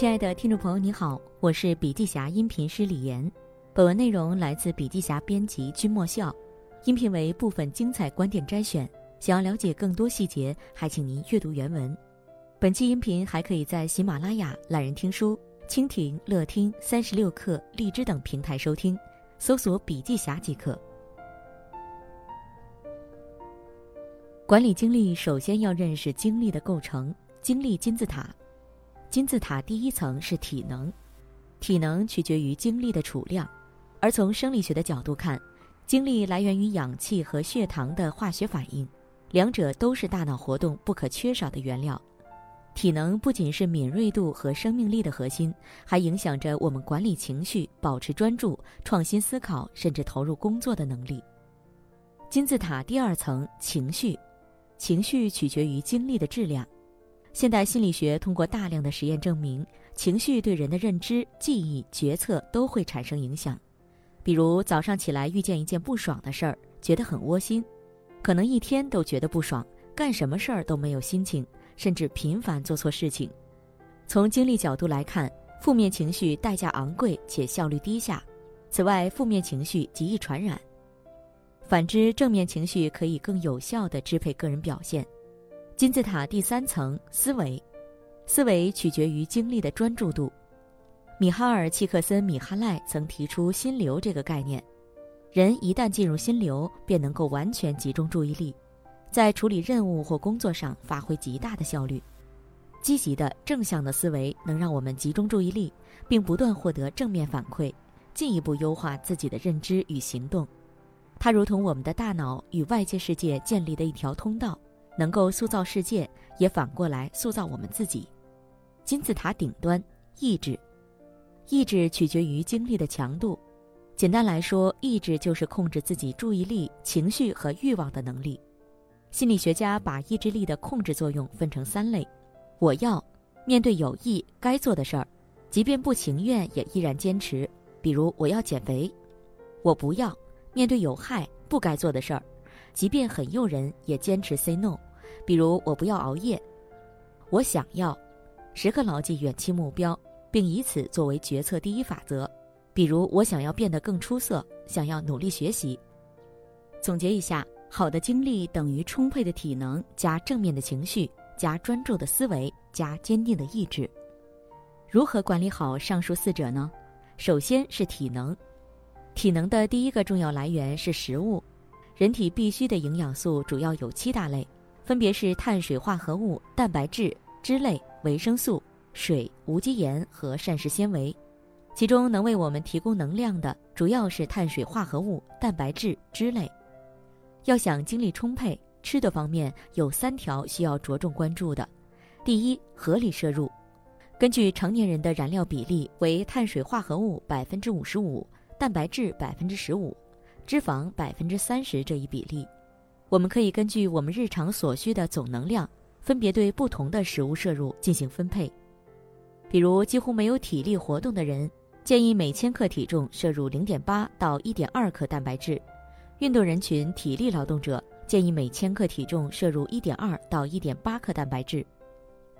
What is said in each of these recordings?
亲爱的听众朋友，你好，我是笔记侠音频师李岩。本文内容来自笔记侠编辑君莫笑，音频为部分精彩观点摘选。想要了解更多细节，还请您阅读原文。本期音频还可以在喜马拉雅、懒人听书、蜻蜓、乐听、三十六课、荔枝等平台收听，搜索“笔记侠”即可。管理精力，首先要认识精力的构成，精力金字塔。金字塔第一层是体能，体能取决于精力的储量，而从生理学的角度看，精力来源于氧气和血糖的化学反应，两者都是大脑活动不可缺少的原料。体能不仅是敏锐度和生命力的核心，还影响着我们管理情绪、保持专注、创新思考，甚至投入工作的能力。金字塔第二层情绪，情绪取决于精力的质量。现代心理学通过大量的实验证明，情绪对人的认知、记忆、决策都会产生影响。比如早上起来遇见一件不爽的事儿，觉得很窝心，可能一天都觉得不爽，干什么事儿都没有心情，甚至频繁做错事情。从精力角度来看，负面情绪代价昂贵且效率低下。此外，负面情绪极易传染。反之，正面情绪可以更有效地支配个人表现。金字塔第三层思维，思维取决于精力的专注度。米哈尔·契克森·米哈赖曾提出“心流”这个概念，人一旦进入心流，便能够完全集中注意力，在处理任务或工作上发挥极大的效率。积极的正向的思维能让我们集中注意力，并不断获得正面反馈，进一步优化自己的认知与行动。它如同我们的大脑与外界世界建立的一条通道。能够塑造世界，也反过来塑造我们自己。金字塔顶端，意志，意志取决于精力的强度。简单来说，意志就是控制自己注意力、情绪和欲望的能力。心理学家把意志力的控制作用分成三类：我要面对有益该做的事儿，即便不情愿也依然坚持，比如我要减肥；我不要面对有害不该做的事儿。即便很诱人，也坚持 say no。比如，我不要熬夜。我想要，时刻牢记远期目标，并以此作为决策第一法则。比如，我想要变得更出色，想要努力学习。总结一下，好的精力等于充沛的体能加正面的情绪加专注的思维加坚定的意志。如何管理好上述四者呢？首先是体能，体能的第一个重要来源是食物。人体必需的营养素主要有七大类，分别是碳水化合物、蛋白质、脂类、维生素、水、无机盐和膳食纤维。其中能为我们提供能量的主要是碳水化合物、蛋白质、脂类。要想精力充沛，吃的方面有三条需要着重关注的：第一，合理摄入，根据成年人的燃料比例为碳水化合物百分之五十五，蛋白质百分之十五。脂肪百分之三十这一比例，我们可以根据我们日常所需的总能量，分别对不同的食物摄入进行分配。比如，几乎没有体力活动的人，建议每千克体重摄入零点八到一点二克蛋白质；运动人群、体力劳动者建议每千克体重摄入一点二到一点八克蛋白质。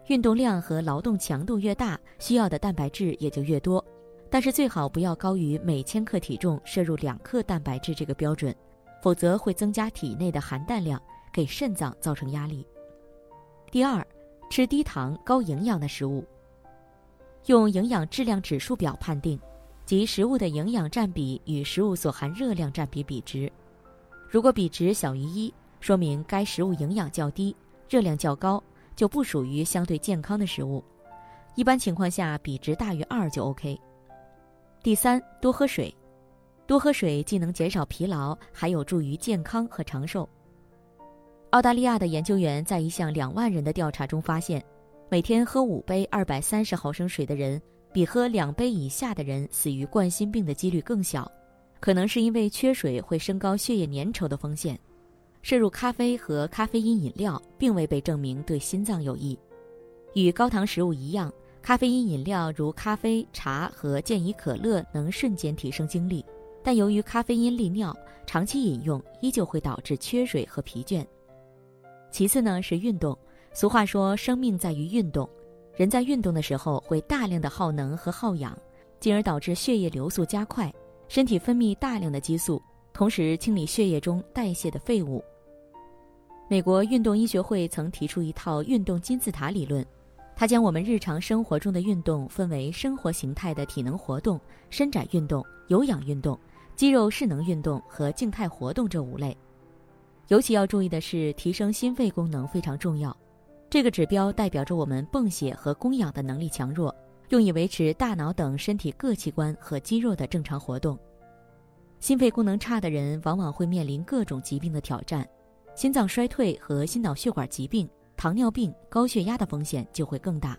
运动量和劳动强度越大，需要的蛋白质也就越多。但是最好不要高于每千克体重摄入两克蛋白质这个标准，否则会增加体内的含氮量，给肾脏造成压力。第二，吃低糖高营养的食物。用营养质量指数表判定，即食物的营养占比与食物所含热量占比比值。如果比值小于一，说明该食物营养较低，热量较高，就不属于相对健康的食物。一般情况下，比值大于二就 OK。第三，多喝水，多喝水既能减少疲劳，还有助于健康和长寿。澳大利亚的研究员在一项两万人的调查中发现，每天喝五杯二百三十毫升水的人，比喝两杯以下的人死于冠心病的几率更小，可能是因为缺水会升高血液粘稠的风险。摄入咖啡和咖啡因饮料并未被证明对心脏有益，与高糖食物一样。咖啡因饮料如咖啡、茶和健怡可乐能瞬间提升精力，但由于咖啡因利尿，长期饮用依旧会导致缺水和疲倦。其次呢是运动，俗话说生命在于运动，人在运动的时候会大量的耗能和耗氧，进而导致血液流速加快，身体分泌大量的激素，同时清理血液中代谢的废物。美国运动医学会曾提出一套运动金字塔理论，它将我们日常生活中的运动分为生活形态的体能活动、伸展运动、有氧运动、肌肉势能运动和静态活动这五类。尤其要注意的是，提升心肺功能非常重要。这个指标代表着我们泵血和供氧的能力强弱，用以维持大脑等身体各器官和肌肉的正常活动。心肺功能差的人往往会面临各种疾病的挑战，心脏衰退和心脑血管疾病、糖尿病、高血压的风险就会更大。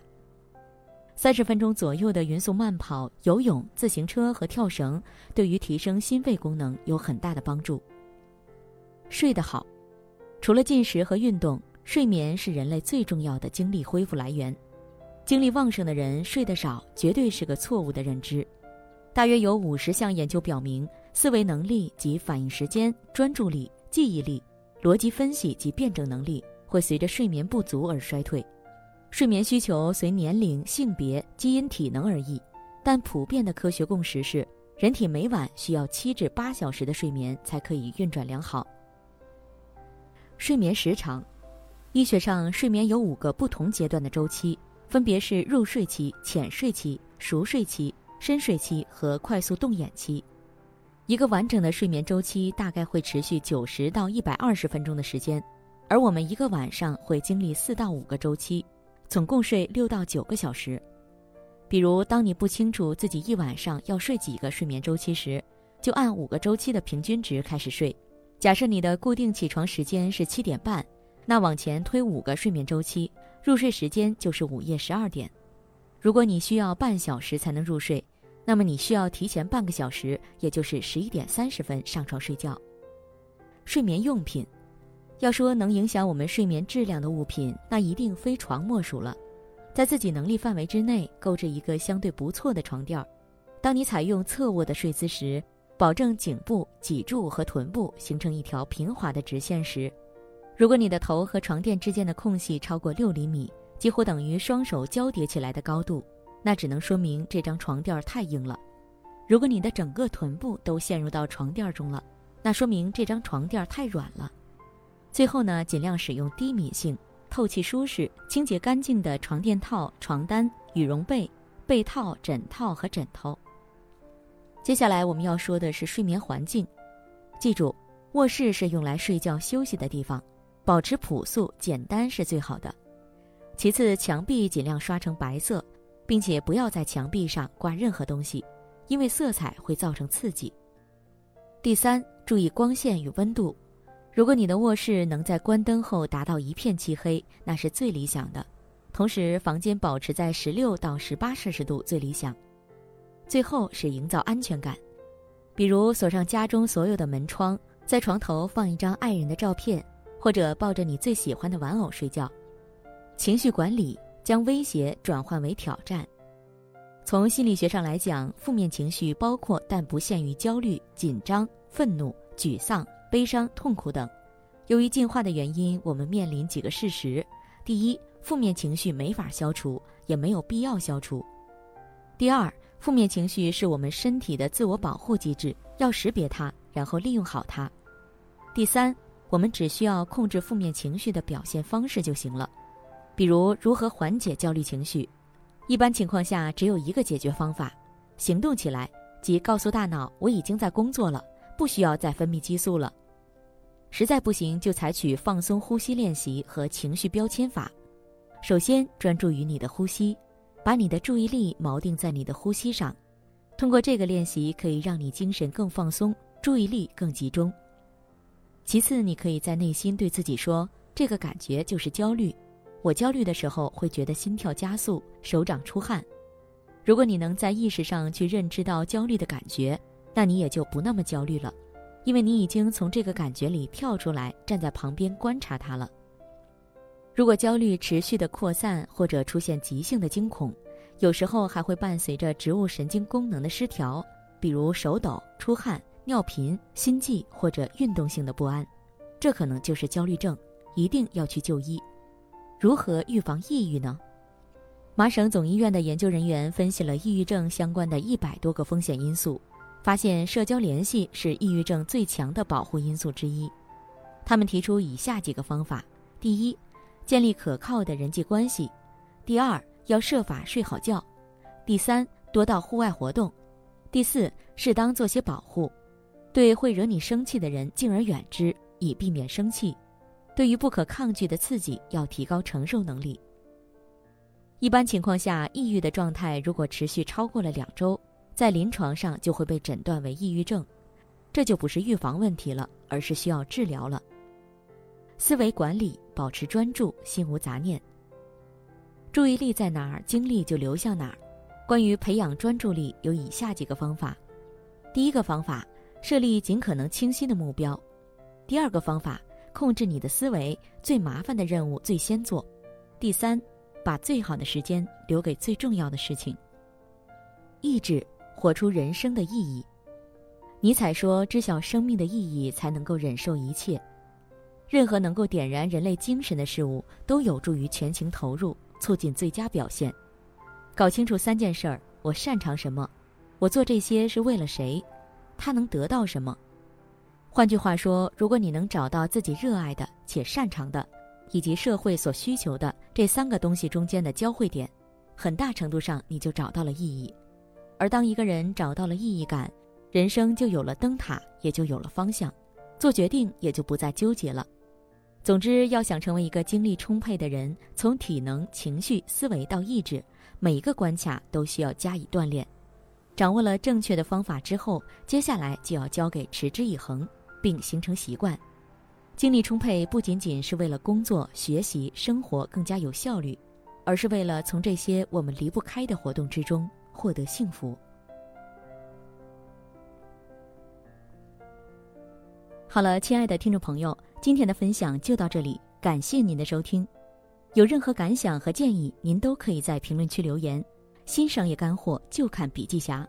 三十分钟左右的匀速慢跑、游泳、自行车和跳绳，对于提升心肺功能有很大的帮助。睡得好，除了进食和运动。睡眠是人类最重要的精力恢复来源，精力旺盛的人睡得少，绝对是个错误的认知。大约有五十项研究表明，思维能力及反应时间、专注力、记忆力、逻辑分析及辩证能力会随着睡眠不足而衰退。睡眠需求随年龄、性别、基因、体能而异，但普遍的科学共识是，人体每晚需要七至八小时的睡眠才可以运转良好。睡眠时长。医学上，睡眠有五个不同阶段的周期，分别是入睡期、浅睡期、熟睡期、深睡期和快速动眼期。一个完整的睡眠周期大概会持续九十到一百二十分钟的时间，而我们一个晚上会经历四到五个周期，总共睡六到九个小时。比如，当你不清楚自己一晚上要睡几个睡眠周期时，就按五个周期的平均值开始睡。假设你的固定起床时间是七点半。那往前推五个睡眠周期，入睡时间就是午夜十二点。如果你需要半小时才能入睡，那么你需要提前半个小时，也就是十一点三十分上床睡觉。睡眠用品，要说能影响我们睡眠质量的物品，那一定非床莫属了。在自己能力范围之内，购置一个相对不错的床垫。当你采用侧卧的睡姿时，保证颈部、脊柱和臀部形成一条平滑的直线时。如果你的头和床垫之间的空隙超过六厘米，几乎等于双手交叠起来的高度，那只能说明这张床垫太硬了。如果你的整个臀部都陷入到床垫中了，那说明这张床垫太软了。最后呢，尽量使用低敏性、透气舒适、清洁干净的床垫套、床单、羽绒被、被套、枕套和枕头。接下来我们要说的是睡眠环境，记住，卧室是用来睡觉休息的地方。保持朴素简单是最好的。其次，墙壁尽量刷成白色，并且不要在墙壁上挂任何东西，因为色彩会造成刺激。第三，注意光线与温度。如果你的卧室能在关灯后达到一片漆黑，那是最理想的。同时，房间保持在十六到十八摄氏度最理想。最后是营造安全感，比如锁上家中所有的门窗，在床头放一张爱人的照片。或者抱着你最喜欢的玩偶睡觉，情绪管理将威胁转换为挑战。从心理学上来讲，负面情绪包括但不限于焦虑、紧张、愤怒、沮丧、悲伤、痛苦等。由于进化的原因，我们面临几个事实：第一，负面情绪没法消除，也没有必要消除；第二，负面情绪是我们身体的自我保护机制，要识别它，然后利用好它；第三。我们只需要控制负面情绪的表现方式就行了，比如如何缓解焦虑情绪。一般情况下，只有一个解决方法：行动起来，即告诉大脑我已经在工作了，不需要再分泌激素了。实在不行，就采取放松呼吸练习和情绪标签法。首先，专注于你的呼吸，把你的注意力锚定在你的呼吸上。通过这个练习，可以让你精神更放松，注意力更集中。其次，你可以在内心对自己说：“这个感觉就是焦虑。我焦虑的时候会觉得心跳加速、手掌出汗。如果你能在意识上去认知到焦虑的感觉，那你也就不那么焦虑了，因为你已经从这个感觉里跳出来，站在旁边观察它了。如果焦虑持续的扩散或者出现急性的惊恐，有时候还会伴随着植物神经功能的失调，比如手抖、出汗。”尿频、心悸或者运动性的不安，这可能就是焦虑症，一定要去就医。如何预防抑郁呢？麻省总医院的研究人员分析了抑郁症相关的一百多个风险因素，发现社交联系是抑郁症最强的保护因素之一。他们提出以下几个方法：第一，建立可靠的人际关系；第二，要设法睡好觉；第三，多到户外活动；第四，适当做些保护，对会惹你生气的人敬而远之，以避免生气；对于不可抗拒的刺激，要提高承受能力。一般情况下，抑郁的状态如果持续超过了两周，在临床上就会被诊断为抑郁症，这就不是预防问题了，而是需要治疗了。思维管理，保持专注，心无杂念。注意力在哪儿，精力就流向哪儿。关于培养专注力，有以下几个方法：第一个方法，设立尽可能清晰的目标；第二个方法，控制你的思维，最麻烦的任务最先做；第三。把最好的时间留给最重要的事情。意志活出人生的意义。尼采说：“知晓生命的意义，才能够忍受一切。任何能够点燃人类精神的事物，都有助于全情投入，促进最佳表现。搞清楚三件事儿：我擅长什么？我做这些是为了谁？他能得到什么？换句话说，如果你能找到自己热爱的且擅长的。”以及社会所需求的这三个东西中间的交汇点，很大程度上你就找到了意义。而当一个人找到了意义感，人生就有了灯塔，也就有了方向，做决定也就不再纠结了。总之，要想成为一个精力充沛的人，从体能、情绪、思维到意志，每一个关卡都需要加以锻炼。掌握了正确的方法之后，接下来就要交给持之以恒，并形成习惯。精力充沛不仅仅是为了工作、学习、生活更加有效率，而是为了从这些我们离不开的活动之中获得幸福。好了，亲爱的听众朋友，今天的分享就到这里，感谢您的收听。有任何感想和建议，您都可以在评论区留言。新商业干货就看笔记侠。